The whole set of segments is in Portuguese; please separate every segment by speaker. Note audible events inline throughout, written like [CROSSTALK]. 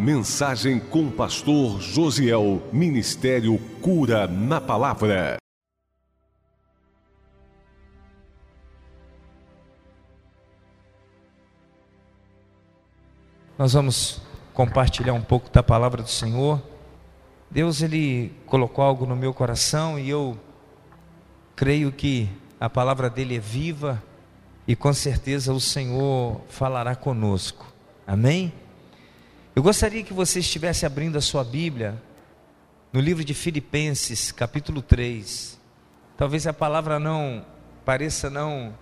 Speaker 1: Mensagem com o pastor Josiel. Ministério Cura na Palavra.
Speaker 2: Nós vamos compartilhar um pouco da palavra do Senhor. Deus ele colocou algo no meu coração e eu creio que a palavra dele é viva e com certeza o Senhor falará conosco. Amém? Eu gostaria que você estivesse abrindo a sua Bíblia no livro de Filipenses, capítulo 3. Talvez a palavra não pareça não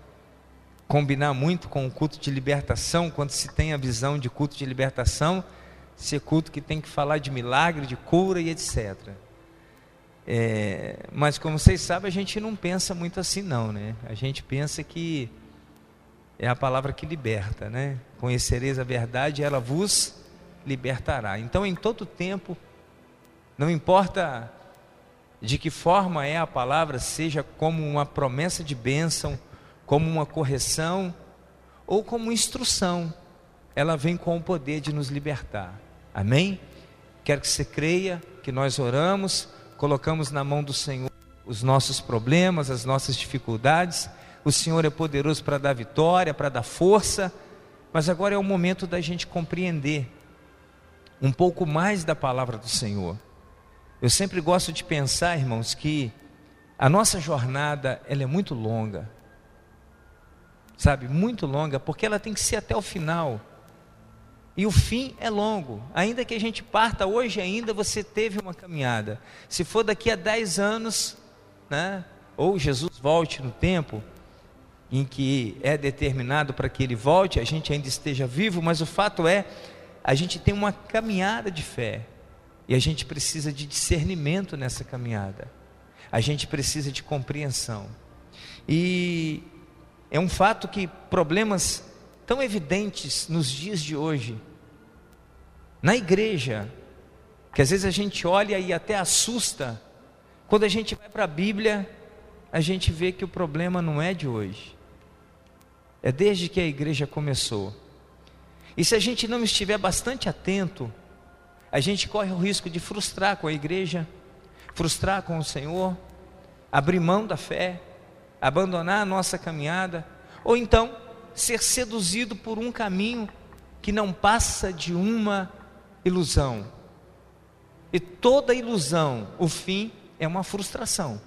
Speaker 2: combinar muito com o culto de libertação, quando se tem a visão de culto de libertação, ser culto que tem que falar de milagre, de cura e etc. É, mas como vocês sabem, a gente não pensa muito assim não, né? A gente pensa que é a palavra que liberta, né? Conhecereis a verdade, ela vos libertará. Então, em todo tempo, não importa de que forma é a palavra, seja como uma promessa de bênção, como uma correção ou como instrução, ela vem com o poder de nos libertar. Amém? Quero que você creia que nós oramos, colocamos na mão do Senhor os nossos problemas, as nossas dificuldades. O Senhor é poderoso para dar vitória, para dar força, mas agora é o momento da gente compreender um pouco mais da palavra do Senhor. Eu sempre gosto de pensar, irmãos, que a nossa jornada ela é muito longa, sabe, muito longa, porque ela tem que ser até o final. E o fim é longo. Ainda que a gente parta hoje ainda, você teve uma caminhada. Se for daqui a 10 anos, né, ou Jesus volte no tempo em que é determinado para que ele volte, a gente ainda esteja vivo, mas o fato é a gente tem uma caminhada de fé e a gente precisa de discernimento nessa caminhada. A gente precisa de compreensão. E é um fato que problemas tão evidentes nos dias de hoje, na igreja, que às vezes a gente olha e até assusta, quando a gente vai para a Bíblia, a gente vê que o problema não é de hoje, é desde que a igreja começou. E se a gente não estiver bastante atento, a gente corre o risco de frustrar com a igreja, frustrar com o Senhor, abrir mão da fé, abandonar a nossa caminhada, ou então ser seduzido por um caminho que não passa de uma ilusão. E toda ilusão, o fim é uma frustração,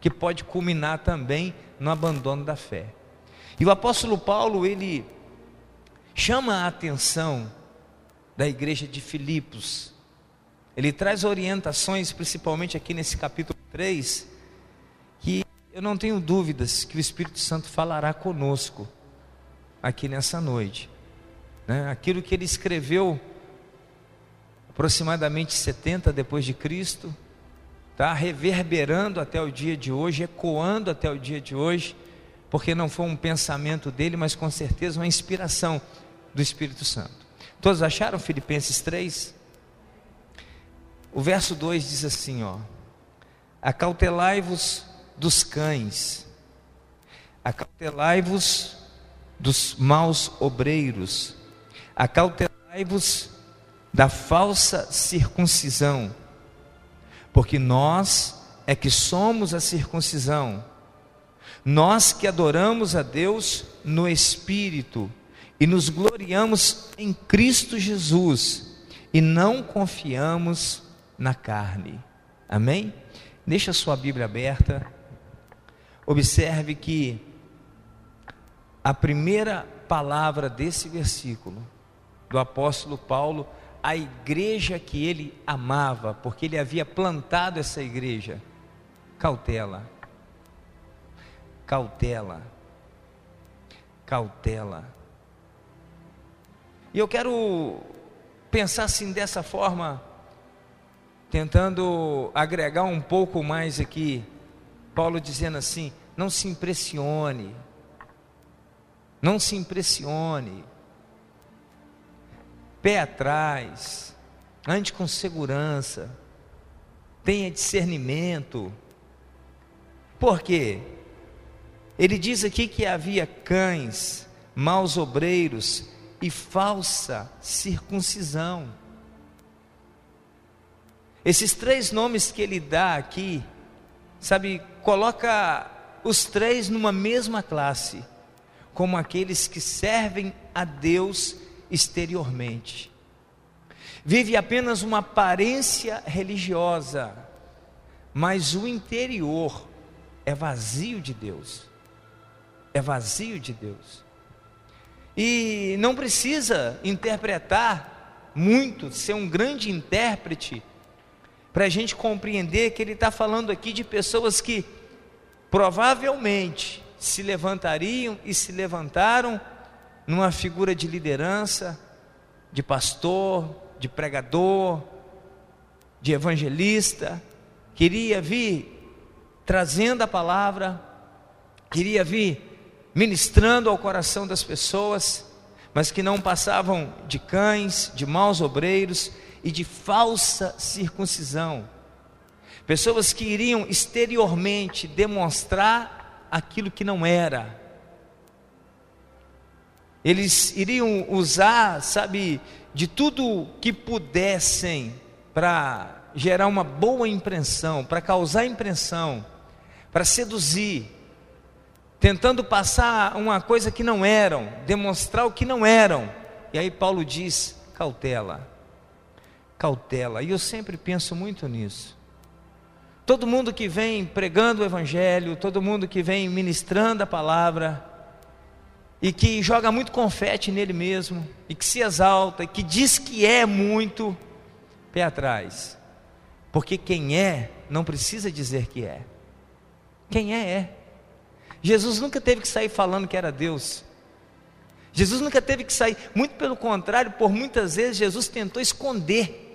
Speaker 2: que pode culminar também no abandono da fé. E o apóstolo Paulo, ele chama a atenção da igreja de Filipos. Ele traz orientações, principalmente aqui nesse capítulo 3, que eu não tenho dúvidas que o Espírito Santo falará conosco aqui nessa noite. Né? Aquilo que ele escreveu aproximadamente 70 depois de Cristo, está reverberando até o dia de hoje, ecoando até o dia de hoje, porque não foi um pensamento dele, mas com certeza uma inspiração do Espírito Santo. Todos acharam Filipenses 3? O verso 2 diz assim, ó: Acautelai-vos dos cães, acautelai-vos dos maus obreiros, acautelai-vos da falsa circuncisão, porque nós é que somos a circuncisão, nós que adoramos a Deus no Espírito e nos gloriamos em Cristo Jesus e não confiamos na carne. Amém? Deixa a sua Bíblia aberta. Observe que a primeira palavra desse versículo do apóstolo Paulo, a igreja que ele amava, porque ele havia plantado essa igreja, cautela. Cautela. Cautela. E eu quero pensar assim dessa forma, tentando agregar um pouco mais aqui. Paulo dizendo assim: não se impressione, não se impressione, pé atrás, ande com segurança, tenha discernimento. Por quê? Ele diz aqui que havia cães, maus obreiros, e falsa circuncisão. Esses três nomes que ele dá aqui, sabe, coloca os três numa mesma classe, como aqueles que servem a Deus exteriormente. Vive apenas uma aparência religiosa, mas o interior é vazio de Deus. É vazio de Deus. E não precisa interpretar muito, ser um grande intérprete, para a gente compreender que ele está falando aqui de pessoas que provavelmente se levantariam e se levantaram numa figura de liderança, de pastor, de pregador, de evangelista, queria vir trazendo a palavra, queria vir ministrando ao coração das pessoas, mas que não passavam de cães, de maus obreiros e de falsa circuncisão. Pessoas que iriam exteriormente demonstrar aquilo que não era. Eles iriam usar, sabe, de tudo que pudessem para gerar uma boa impressão, para causar impressão, para seduzir, tentando passar uma coisa que não eram, demonstrar o que não eram. E aí Paulo diz: cautela, cautela. E eu sempre penso muito nisso. Todo mundo que vem pregando o Evangelho, todo mundo que vem ministrando a palavra, e que joga muito confete nele mesmo, e que se exalta, e que diz que é muito, pé atrás. Porque quem é, não precisa dizer que é. Quem é, é. Jesus nunca teve que sair falando que era Deus. Jesus nunca teve que sair, muito pelo contrário, por muitas vezes Jesus tentou esconder.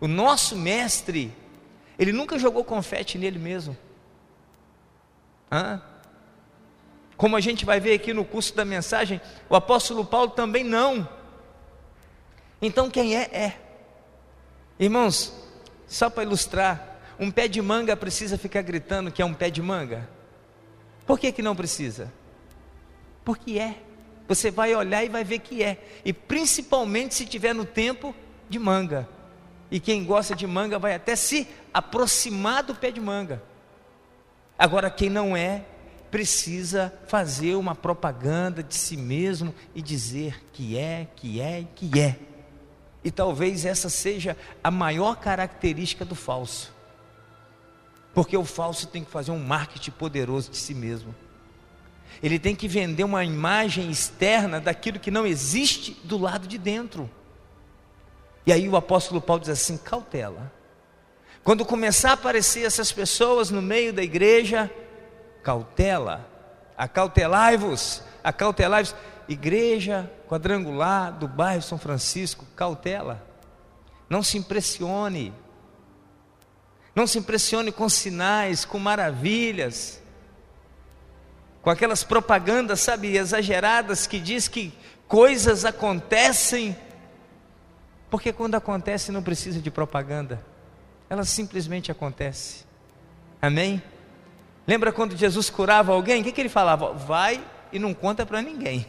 Speaker 2: O nosso mestre, ele nunca jogou confete nele mesmo. Hã? Como a gente vai ver aqui no curso da mensagem, o apóstolo Paulo também não. Então quem é, é. Irmãos, só para ilustrar, um pé de manga precisa ficar gritando que é um pé de manga? Por que, que não precisa? Porque é. Você vai olhar e vai ver que é. E principalmente se tiver no tempo de manga. E quem gosta de manga vai até se aproximar do pé de manga. Agora, quem não é, precisa fazer uma propaganda de si mesmo e dizer que é, que é, que é. E talvez essa seja a maior característica do falso. Porque o falso tem que fazer um marketing poderoso de si mesmo. Ele tem que vender uma imagem externa daquilo que não existe do lado de dentro. E aí o apóstolo Paulo diz assim: cautela. Quando começar a aparecer essas pessoas no meio da igreja, cautela, acautelai-vos, acautelai-vos. Igreja quadrangular do bairro São Francisco, cautela. Não se impressione não se impressione com sinais, com maravilhas, com aquelas propagandas, sabe, exageradas que diz que coisas acontecem, porque quando acontece não precisa de propaganda, ela simplesmente acontece. Amém? Lembra quando Jesus curava alguém? O que, que ele falava? Vai e não conta para ninguém.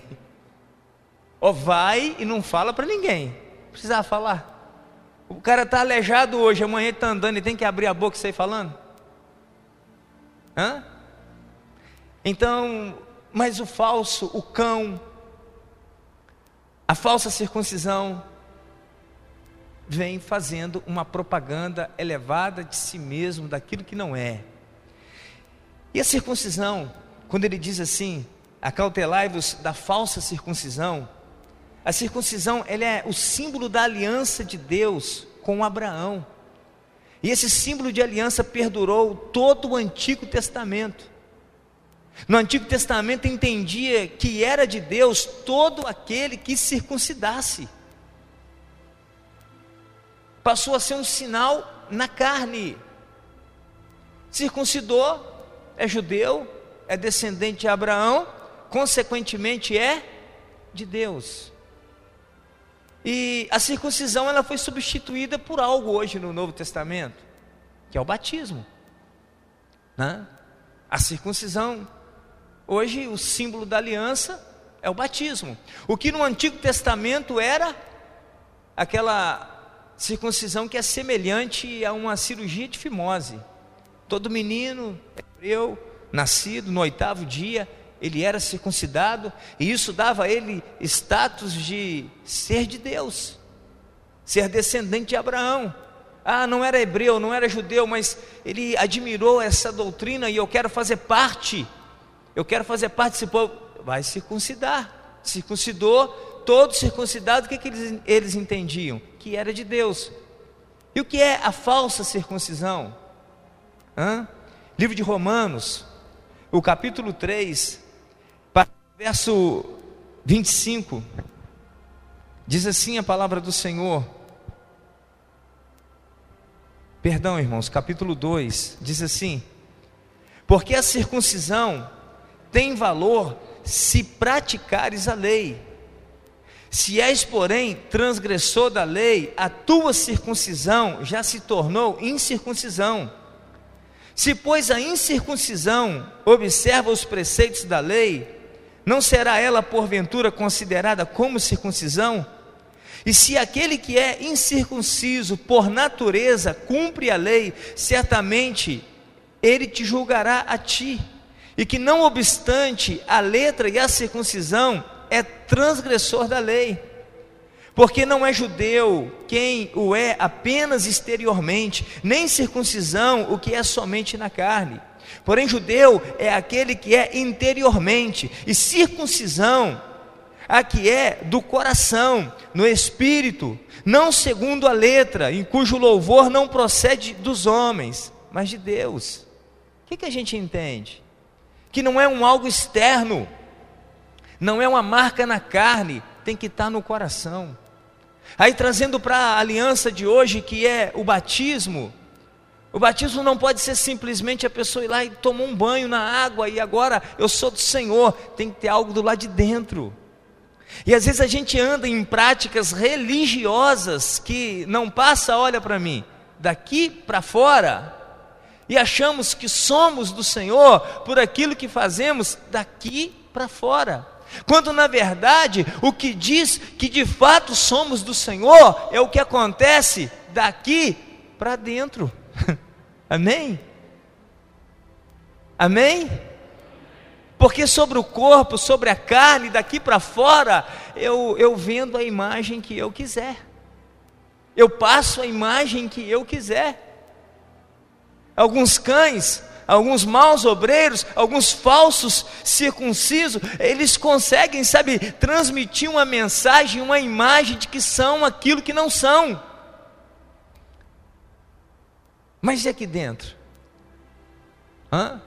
Speaker 2: Ou vai e não fala para ninguém. Precisava falar. O cara está aleijado hoje, amanhã está andando e tem que abrir a boca e sair falando? Hã? Então, mas o falso, o cão, a falsa circuncisão, vem fazendo uma propaganda elevada de si mesmo, daquilo que não é. E a circuncisão, quando ele diz assim, acautelai-vos da falsa circuncisão, a circuncisão ela é o símbolo da aliança de Deus com Abraão. E esse símbolo de aliança perdurou todo o Antigo Testamento. No Antigo Testamento entendia que era de Deus todo aquele que circuncidasse. Passou a ser um sinal na carne. Circuncidou, é judeu, é descendente de Abraão, consequentemente é de Deus. E a circuncisão ela foi substituída por algo hoje no Novo Testamento, que é o batismo. Né? A circuncisão, hoje o símbolo da aliança é o batismo. O que no Antigo Testamento era aquela circuncisão que é semelhante a uma cirurgia de fimose. Todo menino hebreu, nascido no oitavo dia, ele era circuncidado, e isso dava a ele status de ser de Deus, ser descendente de Abraão. Ah, não era hebreu, não era judeu, mas ele admirou essa doutrina e eu quero fazer parte. Eu quero fazer parte desse povo. Vai circuncidar. Circuncidou, todo circuncidado, o que, que eles, eles entendiam? Que era de Deus. E o que é a falsa circuncisão? Hã? Livro de Romanos, o capítulo 3, verso 25, diz assim a palavra do Senhor. Perdão, irmãos, capítulo 2 diz assim: Porque a circuncisão tem valor se praticares a lei. Se és, porém, transgressor da lei, a tua circuncisão já se tornou incircuncisão. Se, pois, a incircuncisão observa os preceitos da lei, não será ela porventura considerada como circuncisão? E se aquele que é incircunciso por natureza cumpre a lei, certamente ele te julgará a ti. E que não obstante a letra e a circuncisão é transgressor da lei. Porque não é judeu quem o é apenas exteriormente, nem circuncisão o que é somente na carne. Porém, judeu é aquele que é interiormente, e circuncisão a que é do coração, no espírito, não segundo a letra, em cujo louvor não procede dos homens, mas de Deus. O que, que a gente entende? Que não é um algo externo, não é uma marca na carne, tem que estar no coração. Aí trazendo para a aliança de hoje, que é o batismo, o batismo não pode ser simplesmente a pessoa ir lá e tomar um banho na água e agora eu sou do Senhor, tem que ter algo do lado de dentro. E às vezes a gente anda em práticas religiosas que não passa, olha para mim, daqui para fora, e achamos que somos do Senhor por aquilo que fazemos daqui para fora. Quando na verdade o que diz que de fato somos do Senhor é o que acontece daqui para dentro. [LAUGHS] Amém? Amém? Porque sobre o corpo, sobre a carne, daqui para fora, eu, eu vendo a imagem que eu quiser. Eu passo a imagem que eu quiser. Alguns cães, alguns maus obreiros, alguns falsos circuncisos, eles conseguem, sabe, transmitir uma mensagem, uma imagem de que são aquilo que não são. Mas e aqui dentro? Hã?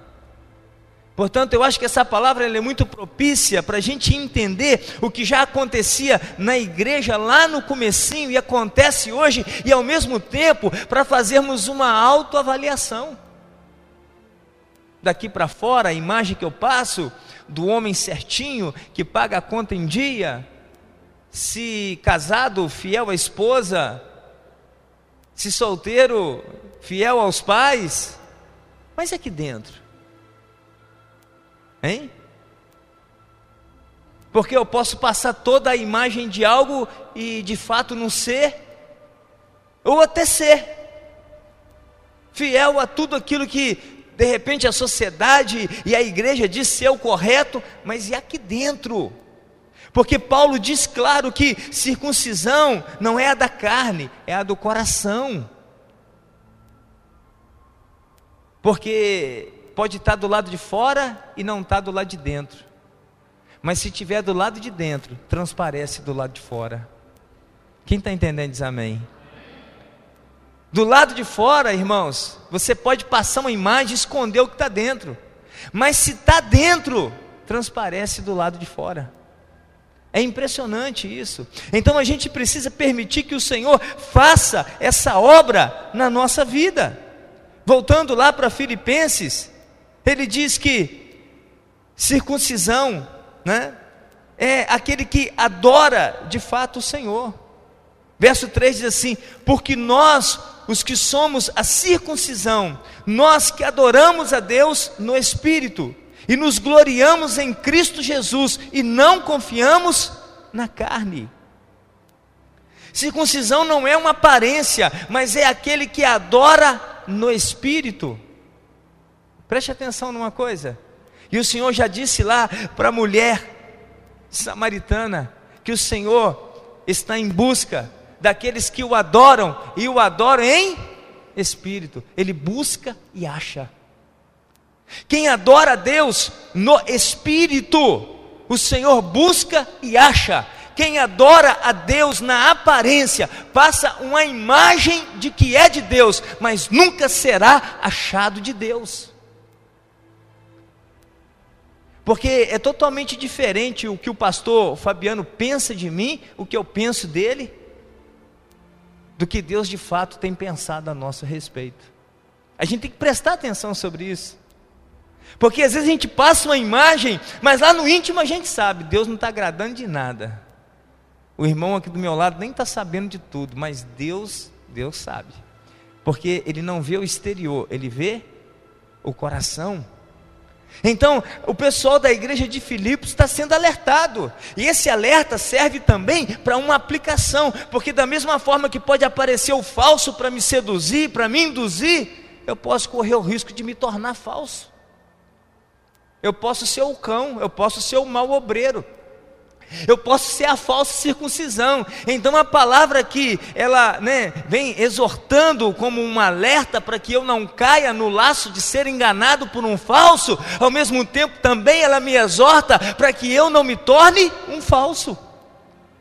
Speaker 2: Portanto, eu acho que essa palavra é muito propícia para a gente entender o que já acontecia na igreja lá no comecinho e acontece hoje, e ao mesmo tempo para fazermos uma autoavaliação. Daqui para fora, a imagem que eu passo do homem certinho que paga a conta em dia, se casado, fiel à esposa, se solteiro, fiel aos pais, mas aqui dentro Hein? Porque eu posso passar toda a imagem de algo e de fato não ser, ou até ser, fiel a tudo aquilo que de repente a sociedade e a igreja diz ser o correto, mas e aqui dentro? Porque Paulo diz claro que circuncisão não é a da carne, é a do coração. Porque pode estar do lado de fora e não estar do lado de dentro. Mas se estiver do lado de dentro, transparece do lado de fora. Quem está entendendo diz amém. Do lado de fora, irmãos, você pode passar uma imagem e esconder o que está dentro. Mas se está dentro, transparece do lado de fora. É impressionante isso. Então a gente precisa permitir que o Senhor faça essa obra na nossa vida. Voltando lá para Filipenses, ele diz que circuncisão, né, é aquele que adora de fato o Senhor. Verso 3 diz assim: Porque nós, os que somos a circuncisão, nós que adoramos a Deus no Espírito, e nos gloriamos em Cristo Jesus, e não confiamos na carne. Circuncisão não é uma aparência, mas é aquele que adora no espírito. Preste atenção numa coisa. E o Senhor já disse lá para a mulher samaritana que o Senhor está em busca daqueles que o adoram e o adoram em espírito. Ele busca e acha. Quem adora a Deus no espírito, o Senhor busca e acha. Quem adora a Deus na aparência, passa uma imagem de que é de Deus, mas nunca será achado de Deus. Porque é totalmente diferente o que o pastor Fabiano pensa de mim, o que eu penso dele, do que Deus de fato tem pensado a nosso respeito. A gente tem que prestar atenção sobre isso. Porque às vezes a gente passa uma imagem, mas lá no íntimo a gente sabe, Deus não está agradando de nada. O irmão aqui do meu lado nem está sabendo de tudo, mas Deus, Deus sabe. Porque ele não vê o exterior, ele vê o coração. Então, o pessoal da igreja de Filipos está sendo alertado, e esse alerta serve também para uma aplicação, porque da mesma forma que pode aparecer o falso para me seduzir, para me induzir, eu posso correr o risco de me tornar falso. Eu posso ser o cão, eu posso ser o mau obreiro. Eu posso ser a falsa circuncisão. Então a palavra aqui, ela né, vem exortando como um alerta para que eu não caia no laço de ser enganado por um falso. Ao mesmo tempo, também ela me exorta para que eu não me torne um falso.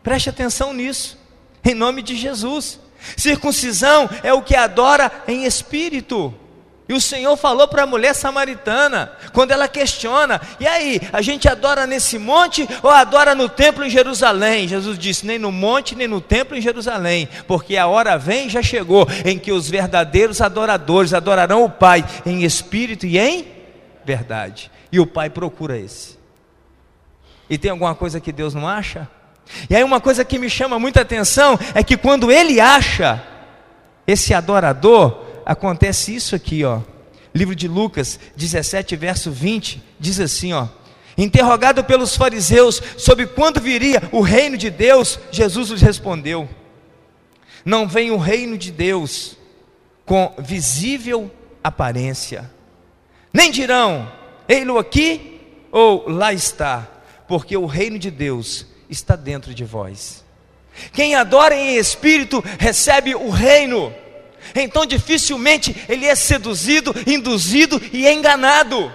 Speaker 2: Preste atenção nisso, em nome de Jesus. Circuncisão é o que adora em espírito. E o Senhor falou para a mulher samaritana, quando ela questiona: e aí, a gente adora nesse monte ou adora no templo em Jerusalém? Jesus disse: nem no monte, nem no templo em Jerusalém, porque a hora vem e já chegou em que os verdadeiros adoradores adorarão o Pai em espírito e em verdade. E o Pai procura esse. E tem alguma coisa que Deus não acha? E aí, uma coisa que me chama muita atenção é que quando Ele acha esse adorador, acontece isso aqui, ó. Livro de Lucas 17, verso 20, diz assim, ó: Interrogado pelos fariseus sobre quando viria o reino de Deus, Jesus lhes respondeu: Não vem o reino de Deus com visível aparência. Nem dirão: Ei-lo aqui ou lá está, porque o reino de Deus está dentro de vós. Quem adora em espírito recebe o reino então dificilmente ele é seduzido, induzido e enganado.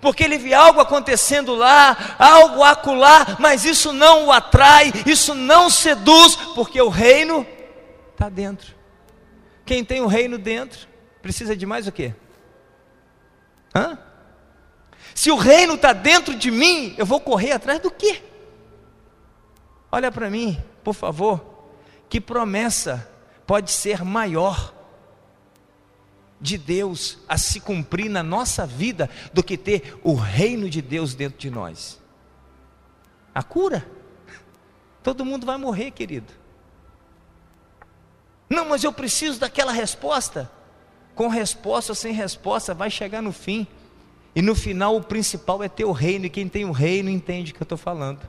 Speaker 2: Porque ele vê algo acontecendo lá, algo acolá, mas isso não o atrai, isso não seduz, porque o reino está dentro. Quem tem o reino dentro, precisa de mais o quê? Hã? Se o reino está dentro de mim, eu vou correr atrás do quê? Olha para mim, por favor, que promessa pode ser maior de Deus a se cumprir na nossa vida do que ter o reino de Deus dentro de nós. A cura. [LAUGHS] Todo mundo vai morrer, querido. Não, mas eu preciso daquela resposta. Com resposta ou sem resposta, vai chegar no fim. E no final, o principal é ter o reino, e quem tem o reino entende o que eu estou falando.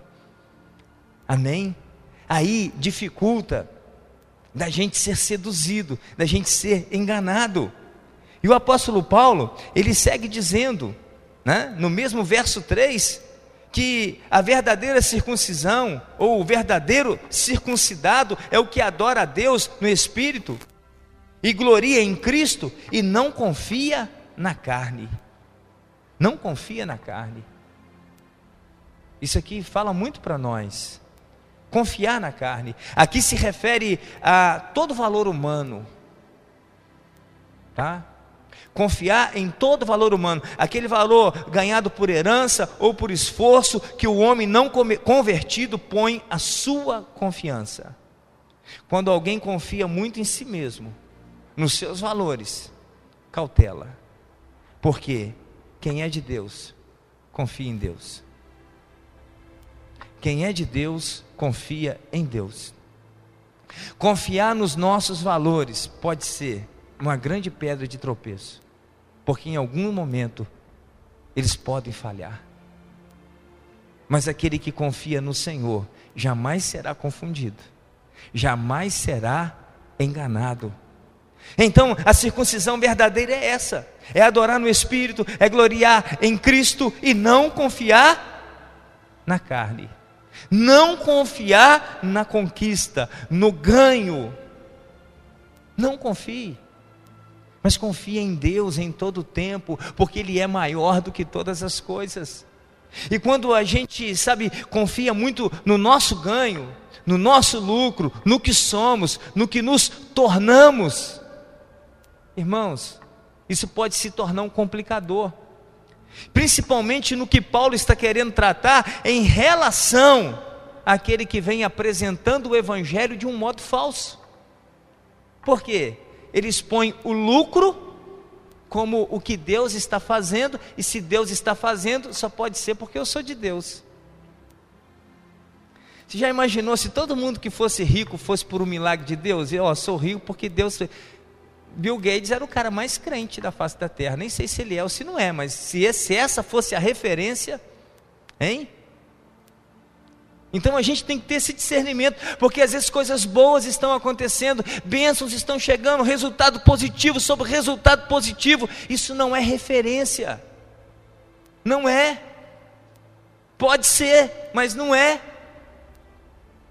Speaker 2: Amém? Aí dificulta da gente ser seduzido, da gente ser enganado. E o apóstolo Paulo, ele segue dizendo, né, no mesmo verso 3, que a verdadeira circuncisão, ou o verdadeiro circuncidado, é o que adora a Deus no espírito, e gloria em Cristo, e não confia na carne. Não confia na carne. Isso aqui fala muito para nós confiar na carne. Aqui se refere a todo valor humano, tá? Confiar em todo valor humano, aquele valor ganhado por herança ou por esforço que o homem não convertido põe a sua confiança. Quando alguém confia muito em si mesmo, nos seus valores, cautela, porque quem é de Deus, confia em Deus. Quem é de Deus, confia em Deus. Confiar nos nossos valores pode ser uma grande pedra de tropeço, porque em algum momento eles podem falhar. Mas aquele que confia no Senhor jamais será confundido. jamais será enganado. Então, a circuncisão verdadeira é essa: é adorar no Espírito, é gloriar em Cristo e não confiar na carne, não confiar na conquista, no ganho. Não confie, mas confie em Deus em todo o tempo, porque Ele é maior do que todas as coisas. E quando a gente, sabe, confia muito no nosso ganho, no nosso lucro, no que somos, no que nos tornamos, irmãos, isso pode se tornar um complicador. Principalmente no que Paulo está querendo tratar em relação àquele que vem apresentando o evangelho de um modo falso. Por quê? Ele expõe o lucro como o que Deus está fazendo, e se Deus está fazendo, só pode ser porque eu sou de Deus. Você já imaginou se todo mundo que fosse rico fosse por um milagre de Deus? Eu ó, sou rico porque Deus. Bill Gates era o cara mais crente da face da terra. Nem sei se ele é ou se não é, mas se, esse, essa fosse a referência, hein? Então a gente tem que ter esse discernimento, porque às vezes coisas boas estão acontecendo, bênçãos estão chegando, resultado positivo sobre resultado positivo. Isso não é referência. Não é. Pode ser, mas não é.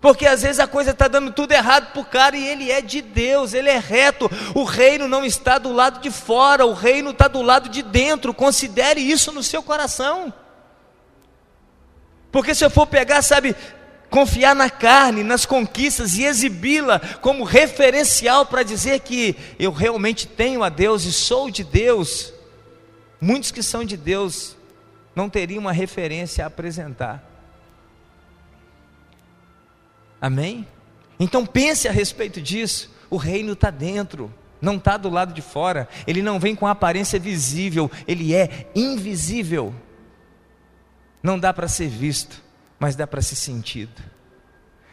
Speaker 2: Porque às vezes a coisa está dando tudo errado para o cara e ele é de Deus, ele é reto. O reino não está do lado de fora, o reino está do lado de dentro. Considere isso no seu coração. Porque se eu for pegar, sabe, confiar na carne, nas conquistas e exibi-la como referencial para dizer que eu realmente tenho a Deus e sou de Deus, muitos que são de Deus não teriam uma referência a apresentar. Amém? Então pense a respeito disso. O reino está dentro, não está do lado de fora. Ele não vem com aparência visível, ele é invisível. Não dá para ser visto, mas dá para ser sentido.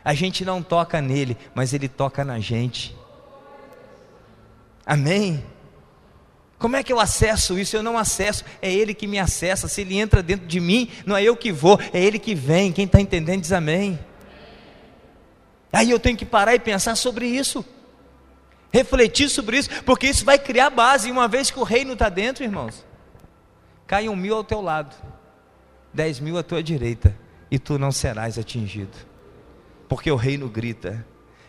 Speaker 2: A gente não toca nele, mas ele toca na gente. Amém? Como é que eu acesso isso? Eu não acesso, é Ele que me acessa. Se Ele entra dentro de mim, não é eu que vou, é Ele que vem. Quem está entendendo diz amém. Aí eu tenho que parar e pensar sobre isso, refletir sobre isso, porque isso vai criar base. E uma vez que o reino está dentro, irmãos, cai um mil ao teu lado, dez mil à tua direita, e tu não serás atingido, porque o reino grita: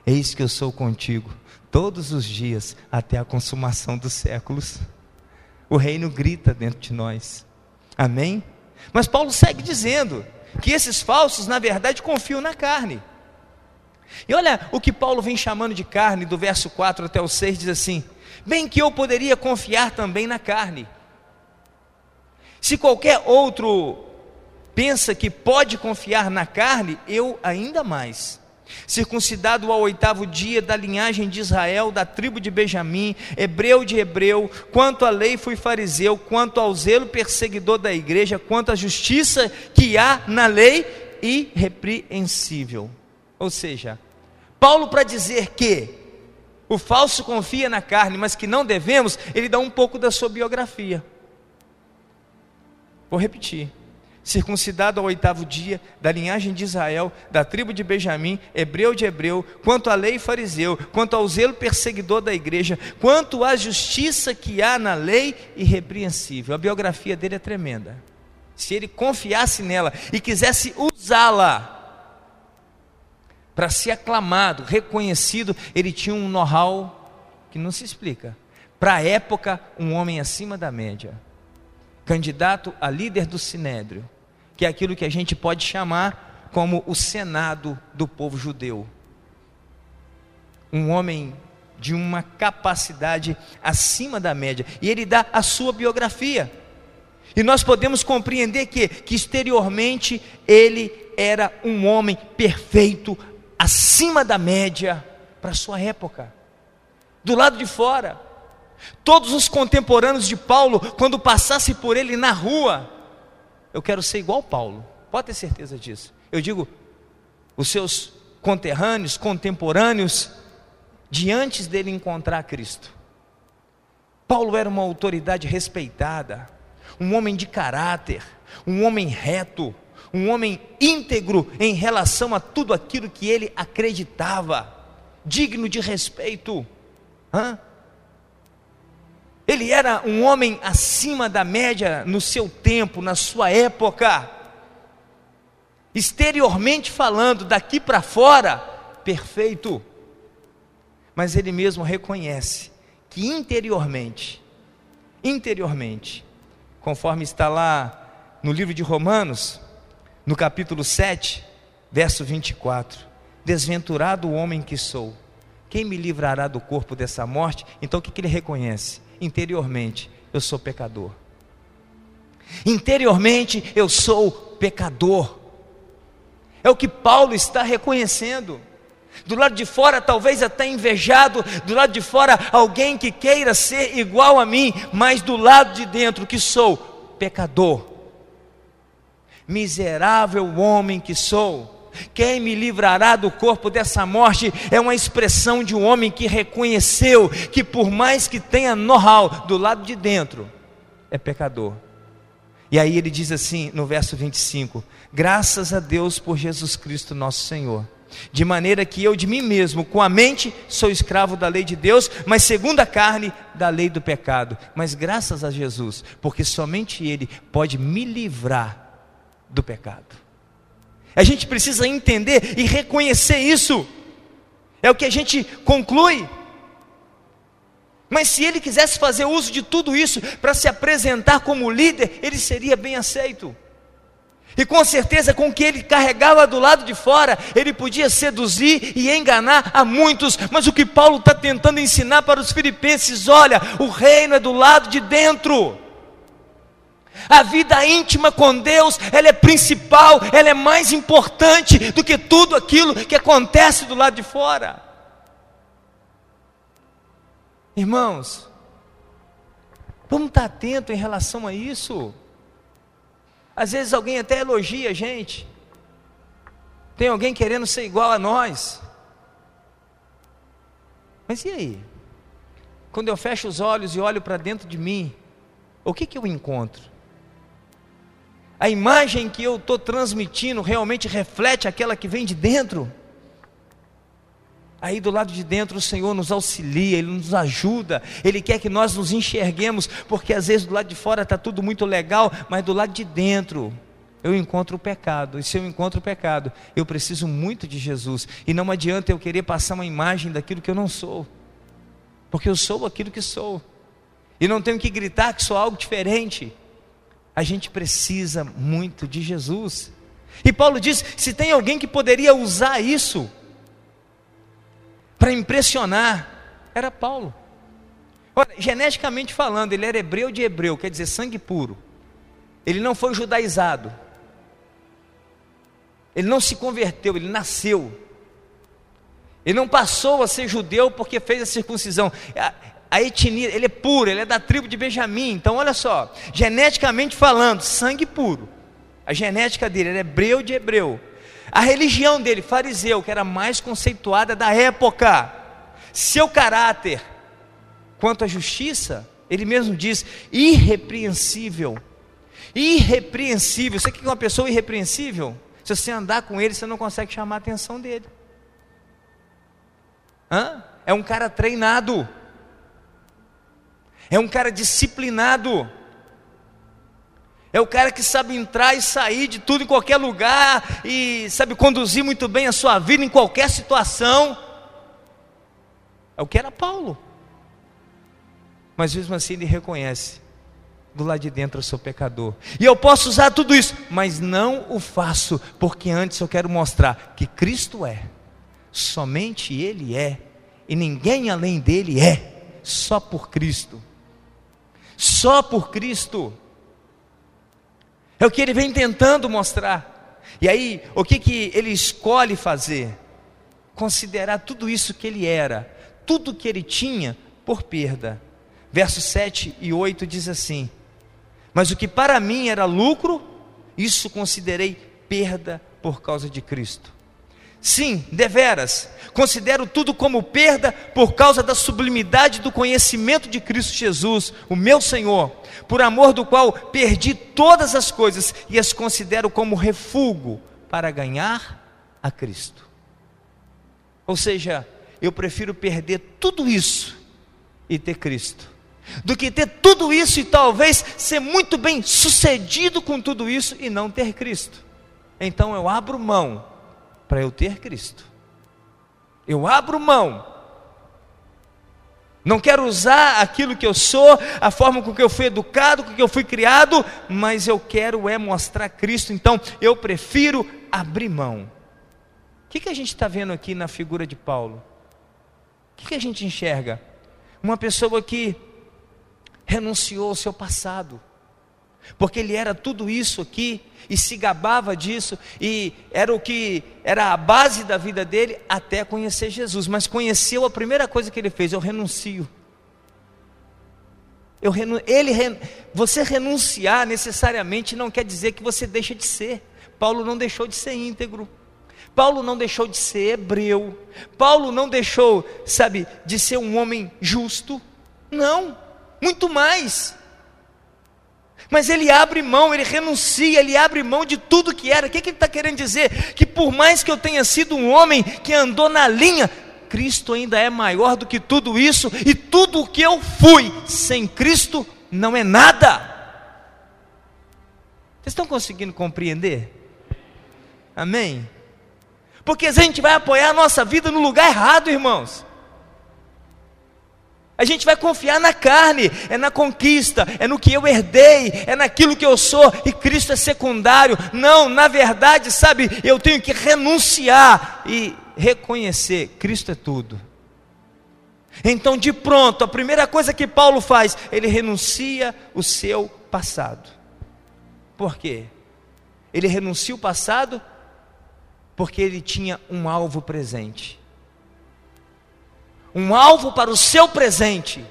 Speaker 2: Eis que eu sou contigo todos os dias até a consumação dos séculos. O reino grita dentro de nós, amém? Mas Paulo segue dizendo que esses falsos, na verdade, confiam na carne. E olha o que Paulo vem chamando de carne, do verso 4 até o 6, diz assim: Bem que eu poderia confiar também na carne. Se qualquer outro pensa que pode confiar na carne, eu ainda mais. Circuncidado ao oitavo dia da linhagem de Israel, da tribo de Benjamim, hebreu de hebreu, quanto à lei fui fariseu, quanto ao zelo perseguidor da igreja, quanto à justiça que há na lei, irrepreensível. Ou seja, Paulo, para dizer que o falso confia na carne, mas que não devemos, ele dá um pouco da sua biografia. Vou repetir. Circuncidado ao oitavo dia, da linhagem de Israel, da tribo de Benjamim, hebreu de hebreu, quanto à lei fariseu, quanto ao zelo perseguidor da igreja, quanto à justiça que há na lei irrepreensível. A biografia dele é tremenda. Se ele confiasse nela e quisesse usá-la, para ser aclamado, reconhecido, ele tinha um know-how que não se explica. Para a época, um homem acima da média. Candidato a líder do sinédrio, que é aquilo que a gente pode chamar como o senado do povo judeu. Um homem de uma capacidade acima da média, e ele dá a sua biografia. E nós podemos compreender que, que exteriormente ele era um homem perfeito, acima da média para a sua época. Do lado de fora, todos os contemporâneos de Paulo, quando passasse por ele na rua, eu quero ser igual Paulo, pode ter certeza disso. Eu digo, os seus conterrâneos, contemporâneos, diante dele encontrar Cristo. Paulo era uma autoridade respeitada, um homem de caráter, um homem reto, um homem íntegro em relação a tudo aquilo que ele acreditava. digno de respeito. Hã? Ele era um homem acima da média no seu tempo, na sua época. Exteriormente falando, daqui para fora, perfeito. Mas ele mesmo reconhece que interiormente, interiormente, conforme está lá no livro de Romanos, no capítulo 7, verso 24: Desventurado o homem que sou, quem me livrará do corpo dessa morte? Então o que, que ele reconhece? Interiormente, eu sou pecador. Interiormente, eu sou pecador. É o que Paulo está reconhecendo. Do lado de fora, talvez até invejado, do lado de fora, alguém que queira ser igual a mim, mas do lado de dentro, que sou pecador. Miserável homem que sou. Quem me livrará do corpo dessa morte é uma expressão de um homem que reconheceu que, por mais que tenha know-how do lado de dentro, é pecador. E aí ele diz assim no verso 25: Graças a Deus por Jesus Cristo nosso Senhor. De maneira que eu de mim mesmo, com a mente, sou escravo da lei de Deus, mas segundo a carne, da lei do pecado. Mas graças a Jesus, porque somente Ele pode me livrar do pecado. A gente precisa entender e reconhecer isso. É o que a gente conclui. Mas se ele quisesse fazer uso de tudo isso para se apresentar como líder, ele seria bem aceito. E com certeza, com o que ele carregava do lado de fora, ele podia seduzir e enganar a muitos. Mas o que Paulo está tentando ensinar para os filipenses: olha, o reino é do lado de dentro. A vida íntima com Deus, ela é principal, ela é mais importante do que tudo aquilo que acontece do lado de fora. Irmãos, vamos estar atentos em relação a isso. Às vezes alguém até elogia a gente. Tem alguém querendo ser igual a nós. Mas e aí? Quando eu fecho os olhos e olho para dentro de mim, o que, que eu encontro? A imagem que eu estou transmitindo realmente reflete aquela que vem de dentro? Aí do lado de dentro o Senhor nos auxilia, Ele nos ajuda, Ele quer que nós nos enxerguemos, porque às vezes do lado de fora está tudo muito legal, mas do lado de dentro eu encontro o pecado, e se eu encontro o pecado, eu preciso muito de Jesus, e não adianta eu querer passar uma imagem daquilo que eu não sou, porque eu sou aquilo que sou, e não tenho que gritar que sou algo diferente, a gente precisa muito de Jesus, e Paulo diz: se tem alguém que poderia usar isso, para impressionar, era Paulo. Ora, geneticamente falando, ele era hebreu de hebreu, quer dizer, sangue puro. Ele não foi judaizado. Ele não se converteu, ele nasceu. Ele não passou a ser judeu porque fez a circuncisão. A, etnia, ele é puro, ele é da tribo de Benjamim. Então, olha só, geneticamente falando, sangue puro. A genética dele era hebreu de hebreu. A religião dele, fariseu, que era mais conceituada da época, seu caráter quanto à justiça, ele mesmo diz, irrepreensível. Irrepreensível. Você que uma pessoa irrepreensível? Se você andar com ele, você não consegue chamar a atenção dele. Hã? É um cara treinado. É um cara disciplinado. É o cara que sabe entrar e sair de tudo em qualquer lugar e sabe conduzir muito bem a sua vida em qualquer situação. É o que era Paulo. Mas mesmo assim ele reconhece: do lado de dentro eu sou pecador. E eu posso usar tudo isso, mas não o faço, porque antes eu quero mostrar que Cristo é, somente Ele é, e ninguém além dele é, só por Cristo. Só por Cristo. É o que ele vem tentando mostrar. E aí, o que, que ele escolhe fazer? Considerar tudo isso que ele era, tudo que ele tinha, por perda. Versos 7 e 8 diz assim: Mas o que para mim era lucro, isso considerei perda por causa de Cristo. Sim, deveras, considero tudo como perda por causa da sublimidade do conhecimento de Cristo Jesus, o meu Senhor, por amor do qual perdi todas as coisas e as considero como refúgio para ganhar a Cristo. Ou seja, eu prefiro perder tudo isso e ter Cristo, do que ter tudo isso e talvez ser muito bem sucedido com tudo isso e não ter Cristo. Então eu abro mão para eu ter Cristo. Eu abro mão. Não quero usar aquilo que eu sou, a forma com que eu fui educado, com que eu fui criado, mas eu quero é mostrar Cristo. Então eu prefiro abrir mão. O que, que a gente está vendo aqui na figura de Paulo? O que, que a gente enxerga? Uma pessoa que renunciou ao seu passado, porque ele era tudo isso aqui e se gabava disso e era o que era a base da vida dele até conhecer Jesus. Mas conheceu a primeira coisa que ele fez: eu renuncio. Eu renu, ele, você renunciar necessariamente não quer dizer que você deixa de ser. Paulo não deixou de ser íntegro. Paulo não deixou de ser hebreu. Paulo não deixou, sabe, de ser um homem justo. Não, muito mais. Mas ele abre mão, ele renuncia, ele abre mão de tudo que era. O que, que ele está querendo dizer? Que por mais que eu tenha sido um homem que andou na linha, Cristo ainda é maior do que tudo isso, e tudo o que eu fui sem Cristo não é nada. Vocês estão conseguindo compreender? Amém? Porque a gente vai apoiar a nossa vida no lugar errado, irmãos. A gente vai confiar na carne, é na conquista, é no que eu herdei, é naquilo que eu sou, e Cristo é secundário. Não, na verdade, sabe, eu tenho que renunciar e reconhecer: Cristo é tudo. Então, de pronto, a primeira coisa que Paulo faz, ele renuncia o seu passado. Por quê? Ele renuncia o passado porque ele tinha um alvo presente. Um alvo para o seu presente,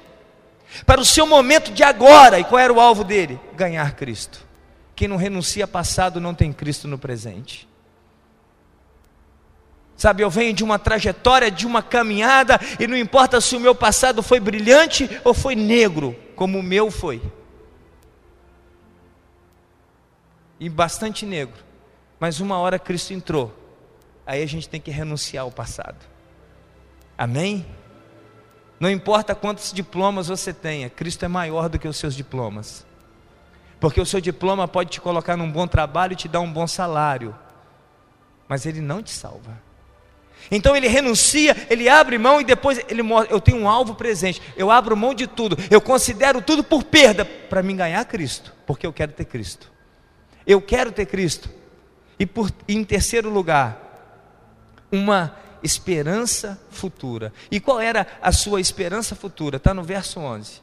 Speaker 2: para o seu momento de agora. E qual era o alvo dele? Ganhar Cristo. Quem não renuncia passado não tem Cristo no presente. Sabe, eu venho de uma trajetória, de uma caminhada, e não importa se o meu passado foi brilhante ou foi negro, como o meu foi. E bastante negro. Mas uma hora Cristo entrou aí a gente tem que renunciar ao passado. Amém? Não importa quantos diplomas você tenha, Cristo é maior do que os seus diplomas. Porque o seu diploma pode te colocar num bom trabalho e te dar um bom salário, mas ele não te salva. Então ele renuncia, ele abre mão e depois ele mostra: eu tenho um alvo presente, eu abro mão de tudo, eu considero tudo por perda para me ganhar Cristo, porque eu quero ter Cristo. Eu quero ter Cristo. E por, em terceiro lugar, uma esperança futura. E qual era a sua esperança futura? Está no verso 11.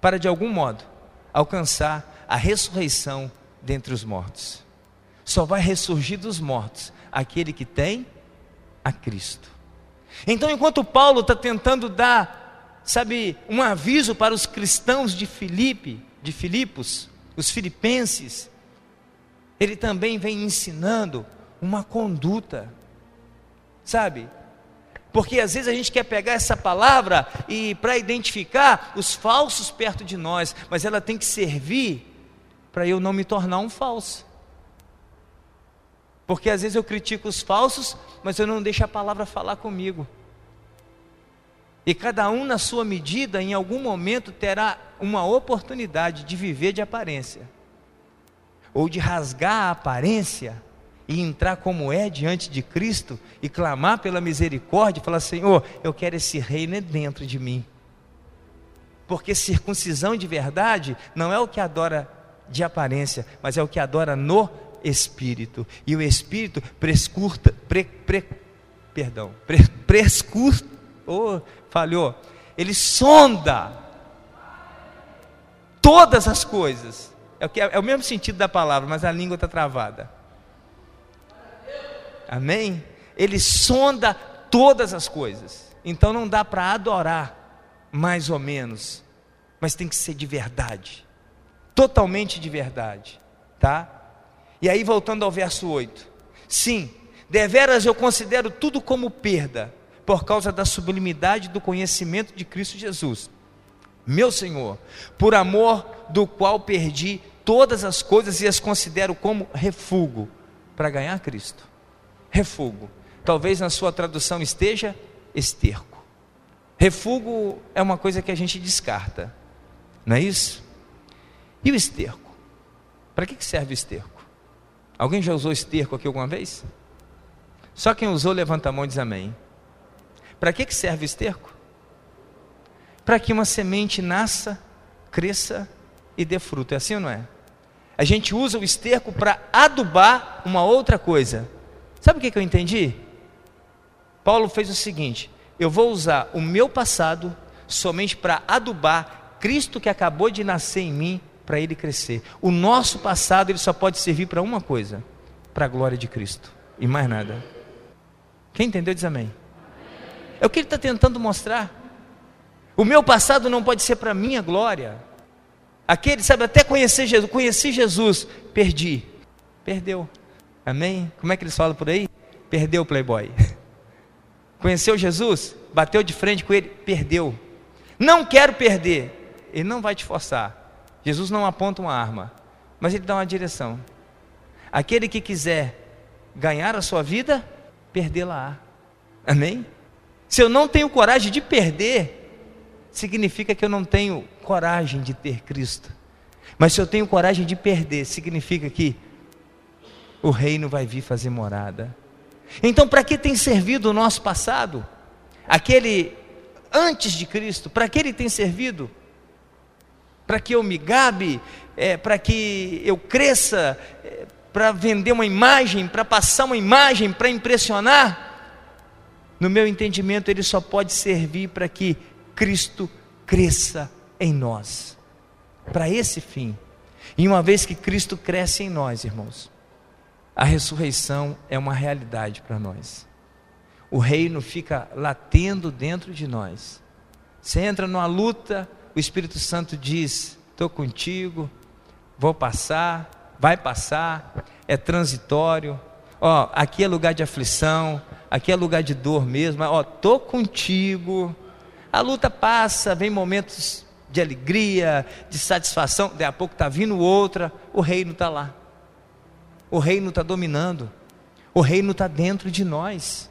Speaker 2: Para de algum modo alcançar a ressurreição dentre os mortos. Só vai ressurgir dos mortos aquele que tem a Cristo. Então, enquanto Paulo está tentando dar, sabe, um aviso para os cristãos de Filipe, de Filipos, os filipenses, ele também vem ensinando uma conduta sabe? Porque às vezes a gente quer pegar essa palavra e para identificar os falsos perto de nós, mas ela tem que servir para eu não me tornar um falso. Porque às vezes eu critico os falsos, mas eu não deixo a palavra falar comigo. E cada um na sua medida, em algum momento, terá uma oportunidade de viver de aparência, ou de rasgar a aparência e entrar como é diante de Cristo e clamar pela misericórdia e falar: Senhor, eu quero esse reino dentro de mim. Porque circuncisão de verdade não é o que adora de aparência, mas é o que adora no espírito. E o espírito prescurta, pre, pre, perdão, pre, prescurta, oh, falhou. Ele sonda todas as coisas. É o, que, é o mesmo sentido da palavra, mas a língua está travada Amém? Ele sonda todas as coisas. Então não dá para adorar mais ou menos, mas tem que ser de verdade. Totalmente de verdade, tá? E aí voltando ao verso 8. Sim, deveras eu considero tudo como perda por causa da sublimidade do conhecimento de Cristo Jesus. Meu Senhor, por amor do qual perdi todas as coisas e as considero como refúgio para ganhar Cristo refúgio. Talvez na sua tradução esteja esterco. Refúgio é uma coisa que a gente descarta, não é isso? E o esterco? Para que serve o esterco? Alguém já usou esterco aqui alguma vez? Só quem usou, levanta a mão e diz amém. Para que serve o esterco? Para que uma semente nasça, cresça e dê fruto. É assim ou não é? A gente usa o esterco para adubar uma outra coisa. Sabe o que, eu entendi? Paulo fez o seguinte: eu vou usar o meu passado somente para adubar Cristo que acabou de nascer em mim para ele crescer. O nosso passado ele só pode servir para uma coisa, para a glória de Cristo e mais nada. Quem entendeu diz amém. É o que ele está tentando mostrar. O meu passado não pode ser para minha glória. Aquele, sabe, até conhecer Jesus, conheci Jesus, perdi, perdeu. Amém? Como é que eles falam por aí? Perdeu o playboy. [LAUGHS] Conheceu Jesus? Bateu de frente com ele? Perdeu. Não quero perder. Ele não vai te forçar. Jesus não aponta uma arma, mas ele dá uma direção. Aquele que quiser ganhar a sua vida, perdê-la. Amém? Se eu não tenho coragem de perder, significa que eu não tenho coragem de ter Cristo. Mas se eu tenho coragem de perder, significa que o reino vai vir fazer morada. Então, para que tem servido o nosso passado? Aquele antes de Cristo, para que ele tem servido? Para que eu me gabe, é, para que eu cresça, é, para vender uma imagem, para passar uma imagem, para impressionar? No meu entendimento, ele só pode servir para que Cristo cresça em nós. Para esse fim. E uma vez que Cristo cresce em nós, irmãos, a ressurreição é uma realidade para nós. O reino fica latendo dentro de nós. Você entra numa luta, o Espírito Santo diz: Estou contigo, vou passar, vai passar, é transitório. Ó, aqui é lugar de aflição, aqui é lugar de dor mesmo. Ó, estou contigo. A luta passa, vem momentos de alegria, de satisfação, daqui a pouco está vindo outra, o reino está lá. O reino está dominando. O reino está dentro de nós.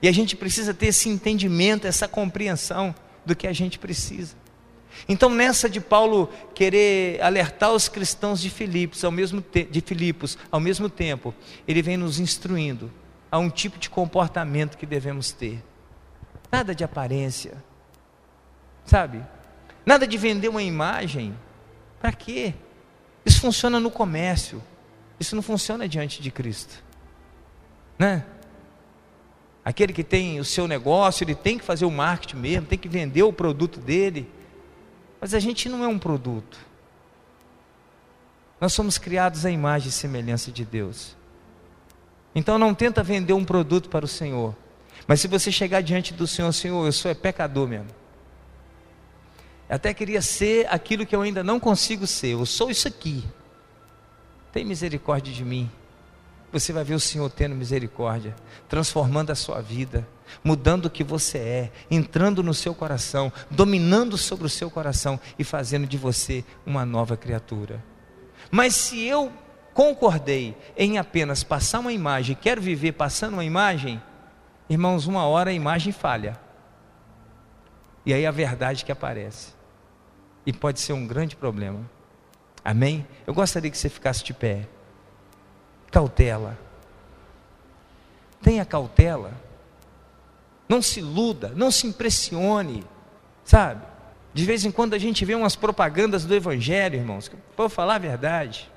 Speaker 2: E a gente precisa ter esse entendimento, essa compreensão do que a gente precisa. Então, nessa de Paulo querer alertar os cristãos de Filipos, ao mesmo de Filipos, ao mesmo tempo, ele vem nos instruindo a um tipo de comportamento que devemos ter. Nada de aparência. Sabe? Nada de vender uma imagem. Para quê? Isso funciona no comércio. Isso não funciona diante de Cristo. Né? Aquele que tem o seu negócio, ele tem que fazer o marketing mesmo, tem que vender o produto dele. Mas a gente não é um produto. Nós somos criados à imagem e semelhança de Deus. Então não tenta vender um produto para o Senhor. Mas se você chegar diante do Senhor, Senhor, eu sou é pecador mesmo. Eu até queria ser aquilo que eu ainda não consigo ser. Eu sou isso aqui. Tem misericórdia de mim. Você vai ver o Senhor tendo misericórdia, transformando a sua vida, mudando o que você é, entrando no seu coração, dominando sobre o seu coração e fazendo de você uma nova criatura. Mas se eu concordei em apenas passar uma imagem, quero viver passando uma imagem, irmãos, uma hora a imagem falha. E aí a verdade que aparece. E pode ser um grande problema. Amém? Eu gostaria que você ficasse de pé. Cautela. Tenha cautela. Não se iluda, não se impressione. Sabe? De vez em quando a gente vê umas propagandas do Evangelho, irmãos, vou falar a verdade.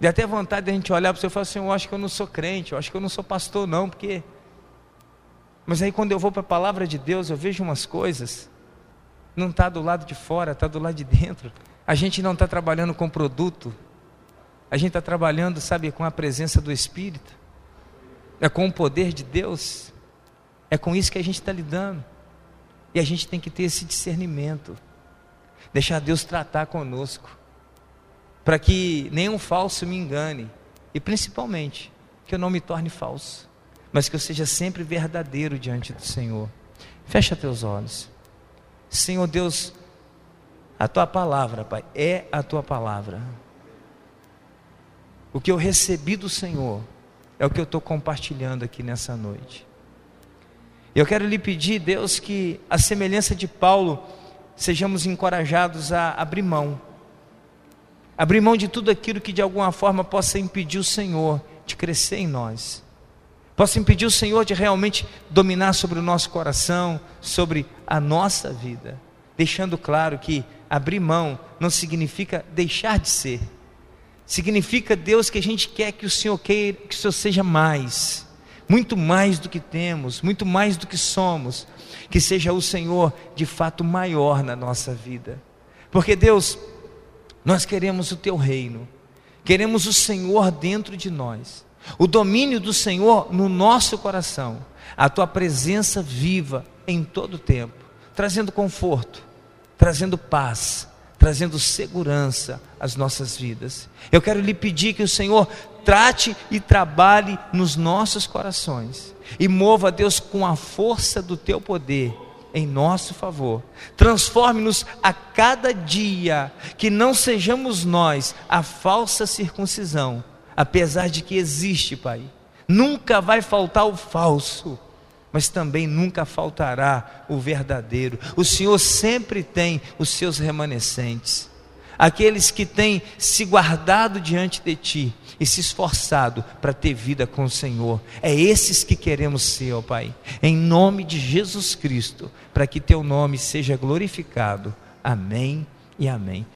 Speaker 2: Dê até vontade de a gente olhar para você e falar assim: eu acho que eu não sou crente, eu acho que eu não sou pastor, não, porque. Mas aí quando eu vou para a palavra de Deus, eu vejo umas coisas, não está do lado de fora, está do lado de dentro. A gente não está trabalhando com produto, a gente está trabalhando, sabe, com a presença do Espírito, é com o poder de Deus, é com isso que a gente está lidando. E a gente tem que ter esse discernimento, deixar Deus tratar conosco, para que nenhum falso me engane, e principalmente que eu não me torne falso, mas que eu seja sempre verdadeiro diante do Senhor. Fecha teus olhos. Senhor Deus, a tua palavra, Pai, é a tua palavra. O que eu recebi do Senhor é o que eu estou compartilhando aqui nessa noite. Eu quero lhe pedir, Deus, que a semelhança de Paulo, sejamos encorajados a abrir mão. Abrir mão de tudo aquilo que de alguma forma possa impedir o Senhor de crescer em nós. Possa impedir o Senhor de realmente dominar sobre o nosso coração, sobre a nossa vida. Deixando claro que abrir mão não significa deixar de ser. Significa, Deus, que a gente quer que o Senhor queira, que o Senhor seja mais muito mais do que temos, muito mais do que somos, que seja o Senhor de fato maior na nossa vida. Porque Deus, nós queremos o teu reino, queremos o Senhor dentro de nós, o domínio do Senhor no nosso coração, a tua presença viva em todo o tempo, trazendo conforto, trazendo paz, trazendo segurança às nossas vidas. Eu quero lhe pedir que o Senhor trate e trabalhe nos nossos corações e mova, Deus, com a força do teu poder em nosso favor. Transforme-nos a cada dia, que não sejamos nós a falsa circuncisão, apesar de que existe, Pai. Nunca vai faltar o falso, mas também nunca faltará o verdadeiro. O Senhor sempre tem os seus remanescentes aqueles que têm se guardado diante de Ti e se esforçado para ter vida com o Senhor. É esses que queremos ser, ó Pai, em nome de Jesus Cristo, para que Teu nome seja glorificado. Amém e amém.